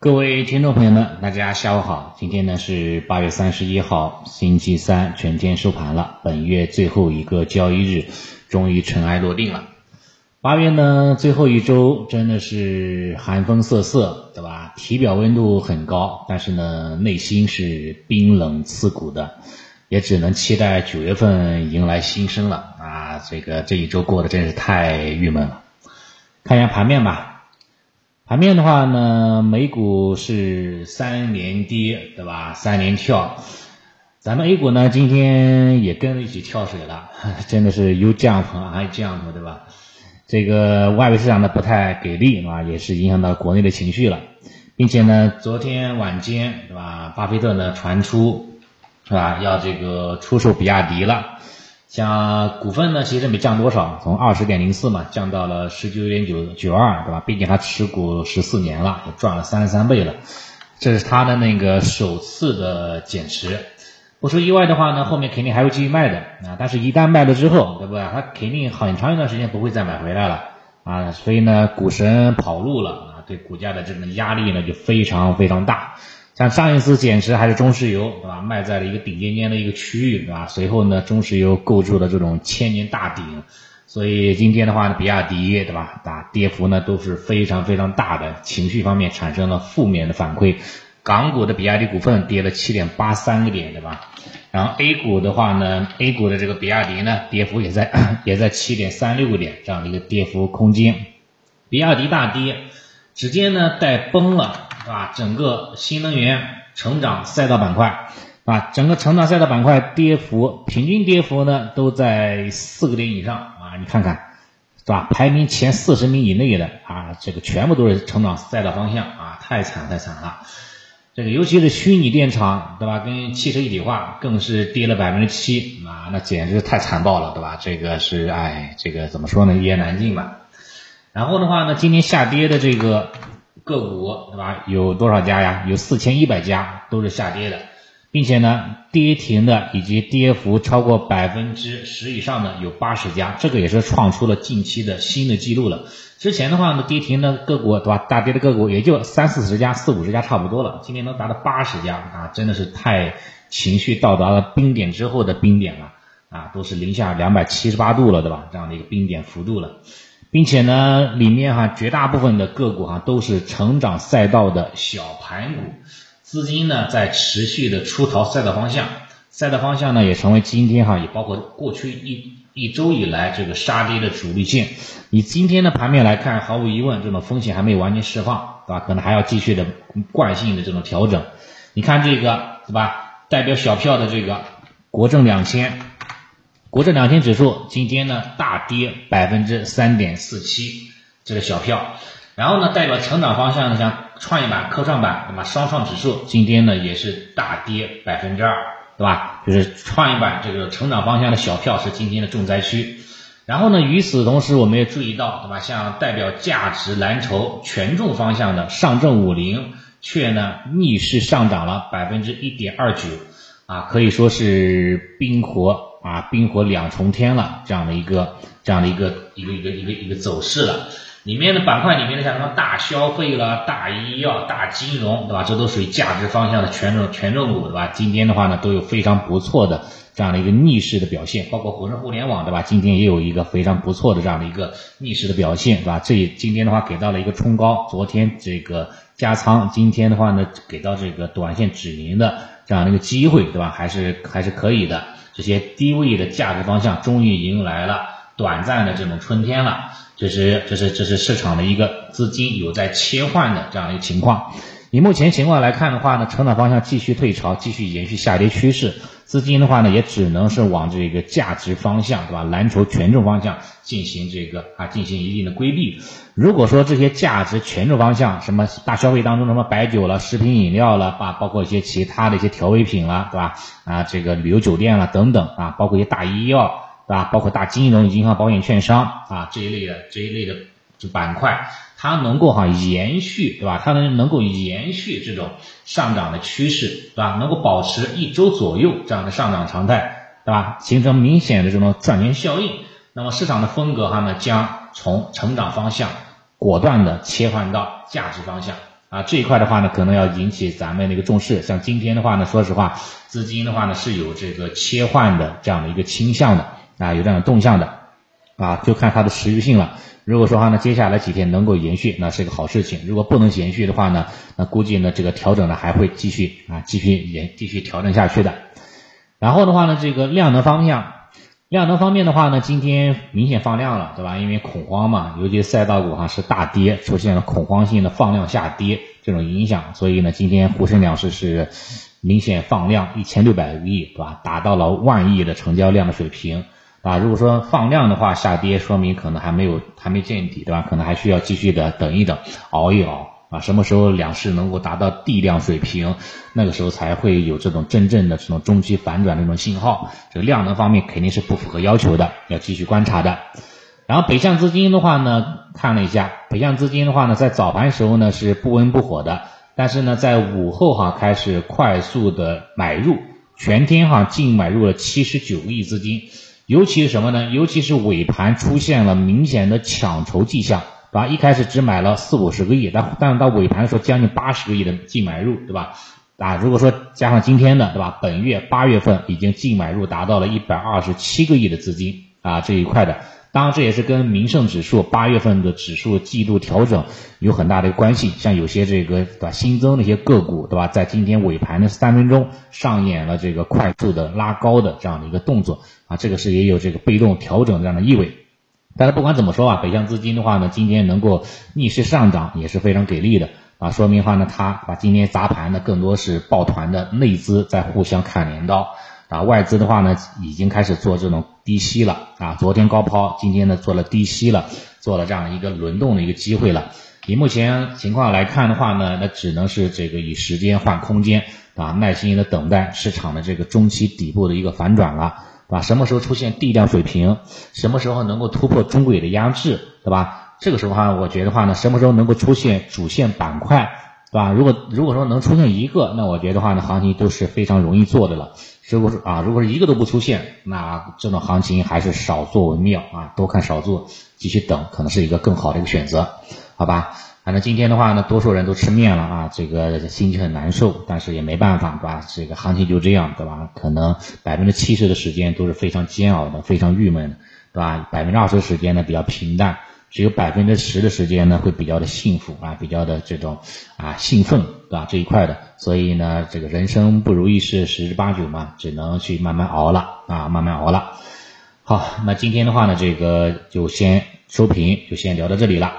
各位听众朋友们，大家下午好。今天呢是八月三十一号，星期三，全天收盘了。本月最后一个交易日，终于尘埃落定了。八月呢最后一周真的是寒风瑟瑟，对吧？体表温度很高，但是呢内心是冰冷刺骨的，也只能期待九月份迎来新生了啊！这个这一周过得真是太郁闷了。看一下盘面吧。盘面的话呢，美股是三连跌，对吧？三连跳，咱们 A 股呢今天也跟着一起跳水了，真的是又降啊还降，对吧？这个外围市场呢不太给力，对吧？也是影响到国内的情绪了，并且呢，昨天晚间，对吧？巴菲特呢传出，是吧？要这个出售比亚迪了。像股份呢，其实没降多少，从二十点零四嘛降到了十九点九九二，对吧？毕竟他持股十四年了，也赚了三十三倍了，这是他的那个首次的减持。不出意外的话呢，后面肯定还会继续卖的啊。但是，一旦卖了之后，对不对？他肯定很长一段时间不会再买回来了啊。所以呢，股神跑路了啊，对股价的这种压力呢就非常非常大。像上一次减持还是中石油，对吧？卖在了一个顶尖尖的一个区域，对吧？随后呢，中石油构筑了这种千年大顶，所以今天的话呢，比亚迪，对吧？大跌幅呢都是非常非常大的，情绪方面产生了负面的反馈。港股的比亚迪股份跌了七点八三个点，对吧？然后 A 股的话呢，A 股的这个比亚迪呢，跌幅也在也在七点三六个点这样的一个跌幅空间。比亚迪大跌，直接呢带崩了。啊，整个新能源成长赛道板块，啊，整个成长赛道板块跌幅平均跌幅呢都在四个点以上啊，你看看，是吧？排名前四十名以内的啊，这个全部都是成长赛道方向啊，太惨太惨了。这个尤其是虚拟电厂，对吧？跟汽车一体化更是跌了百分之七啊，那简直是太残暴了，对吧？这个是哎，这个怎么说呢？一言难尽吧。然后的话呢，今天下跌的这个。个股对吧？有多少家呀？有四千一百家都是下跌的，并且呢，跌停的以及跌幅超过百分之十以上的有八十家，这个也是创出了近期的新的记录了。之前的话呢，跌停的个股对吧？大跌的个股也就三四十家、四五十家差不多了。今天能达到八十家啊，真的是太情绪到达了冰点之后的冰点了啊，都是零下两百七十八度了，对吧？这样的一个冰点幅度了。并且呢，里面哈绝大部分的个股哈都是成长赛道的小盘股，资金呢在持续的出逃赛道方向，赛道方向呢也成为今天哈也包括过去一一周以来这个杀跌的主力线。以今天的盘面来看，毫无疑问这种风险还没有完全释放，对吧？可能还要继续的惯性的这种调整。你看这个对吧？代表小票的这个国证两千。国证两千指数今天呢大跌百分之三点四七，这个小票。然后呢，代表成长方向的像创业板、科创板，那么双创指数今天呢也是大跌百分之二，对吧？就是创业板这个成长方向的小票是今天的重灾区。然后呢，与此同时，我们也注意到，对吧？像代表价值蓝筹权重方向的上证五零，却呢逆势上涨了百分之一点二九，啊，可以说是冰火。啊，冰火两重天了，这样的一个这样的一个一个一个一个一个走势了。里面的板块里面的像什么大消费了、大医药、大金融，对吧？这都属于价值方向的权重权重股，对吧？今天的话呢，都有非常不错的这样的一个逆势的表现，包括火盛互联网，对吧？今天也有一个非常不错的这样的一个逆势的表现，对吧？这今天的话给到了一个冲高，昨天这个加仓，今天的话呢给到这个短线止盈的这样的一个机会，对吧？还是还是可以的。这些低位的价值方向终于迎来了短暂的这种春天了，这是这是这是市场的一个资金有在切换的这样一个情况。以目前情况来看的话呢，成长方向继续退潮，继续延续下跌趋势。资金的话呢，也只能是往这个价值方向，对吧？蓝筹权重方向进行这个啊，进行一定的规避。如果说这些价值权重方向，什么大消费当中什么白酒了、食品饮料了啊，包括一些其他的一些调味品了，对吧？啊，这个旅游酒店了等等啊，包括一些大医药，对吧？包括大金融、银行、保险、券商啊这一类的这一类的这板块。它能够哈延续，对吧？它能能够延续这种上涨的趋势，对吧？能够保持一周左右这样的上涨常态，对吧？形成明显的这种赚钱效应。那么市场的风格哈呢，将从成长方向果断的切换到价值方向，啊，这一块的话呢，可能要引起咱们那个重视。像今天的话呢，说实话，资金的话呢是有这个切换的这样的一个倾向的啊，有这样的动向的啊，就看它的持续性了。如果说话呢，接下来几天能够延续，那是个好事情；如果不能延续的话呢，那估计呢这个调整呢还会继续啊，继续延继续调整下去的。然后的话呢，这个量能方向。量能方面的话呢，今天明显放量了，对吧？因为恐慌嘛，尤其赛道股哈是大跌，出现了恐慌性的放量下跌这种影响，所以呢，今天沪深两市是明显放量一千六百个亿，对吧？达到了万亿的成交量的水平，啊，如果说放量的话下跌，说明可能还没有还没见底，对吧？可能还需要继续的等一等，熬一熬。啊，什么时候两市能够达到地量水平，那个时候才会有这种真正的这种中期反转的这种信号。这个量能方面肯定是不符合要求的，要继续观察的。然后北向资金的话呢，看了一下，北向资金的话呢，在早盘时候呢是不温不火的，但是呢在午后哈开始快速的买入，全天哈净买入了七十九亿资金，尤其是什么呢？尤其是尾盘出现了明显的抢筹迹象。对吧？一开始只买了四五十个亿，但但是到尾盘的时候将近八十个亿的净买入，对吧？啊，如果说加上今天的，对吧？本月八月份已经净买入达到了一百二十七个亿的资金啊，这一块的，当然这也是跟名胜指数八月份的指数季度调整有很大的关系。像有些这个对吧新增的一些个股，对吧？在今天尾盘的三分钟上演了这个快速的拉高的这样的一个动作啊，这个是也有这个被动调整这样的意味。但是不管怎么说啊，北向资金的话呢，今天能够逆势上涨也是非常给力的啊，说明话呢，它把今天砸盘的更多是抱团的内资在互相砍镰刀啊，外资的话呢，已经开始做这种低吸了啊，昨天高抛，今天呢做了低吸了，做了这样的一个轮动的一个机会了。以目前情况来看的话呢，那只能是这个以时间换空间啊，耐心的等待市场的这个中期底部的一个反转了。对吧？什么时候出现地量水平？什么时候能够突破中轨的压制？对吧？这个时候哈，我觉得话呢，什么时候能够出现主线板块？对吧？如果如果说能出现一个，那我觉得话呢，行情都是非常容易做的了。如果是啊，如果是一个都不出现，那这种行情还是少做为妙啊，多看少做，继续等，可能是一个更好的一个选择，好吧？反正今天的话呢，多数人都吃面了啊，这个心情很难受，但是也没办法，对吧？这个行情就这样，对吧？可能百分之七十的时间都是非常煎熬的，非常郁闷，对吧？百分之二十的时间呢比较平淡，只有百分之十的时间呢会比较的幸福啊，比较的这种啊兴奋，对吧？这一块的，所以呢，这个人生不如意事十之八九嘛，只能去慢慢熬了啊，慢慢熬了。好，那今天的话呢，这个就先收评，就先聊到这里了。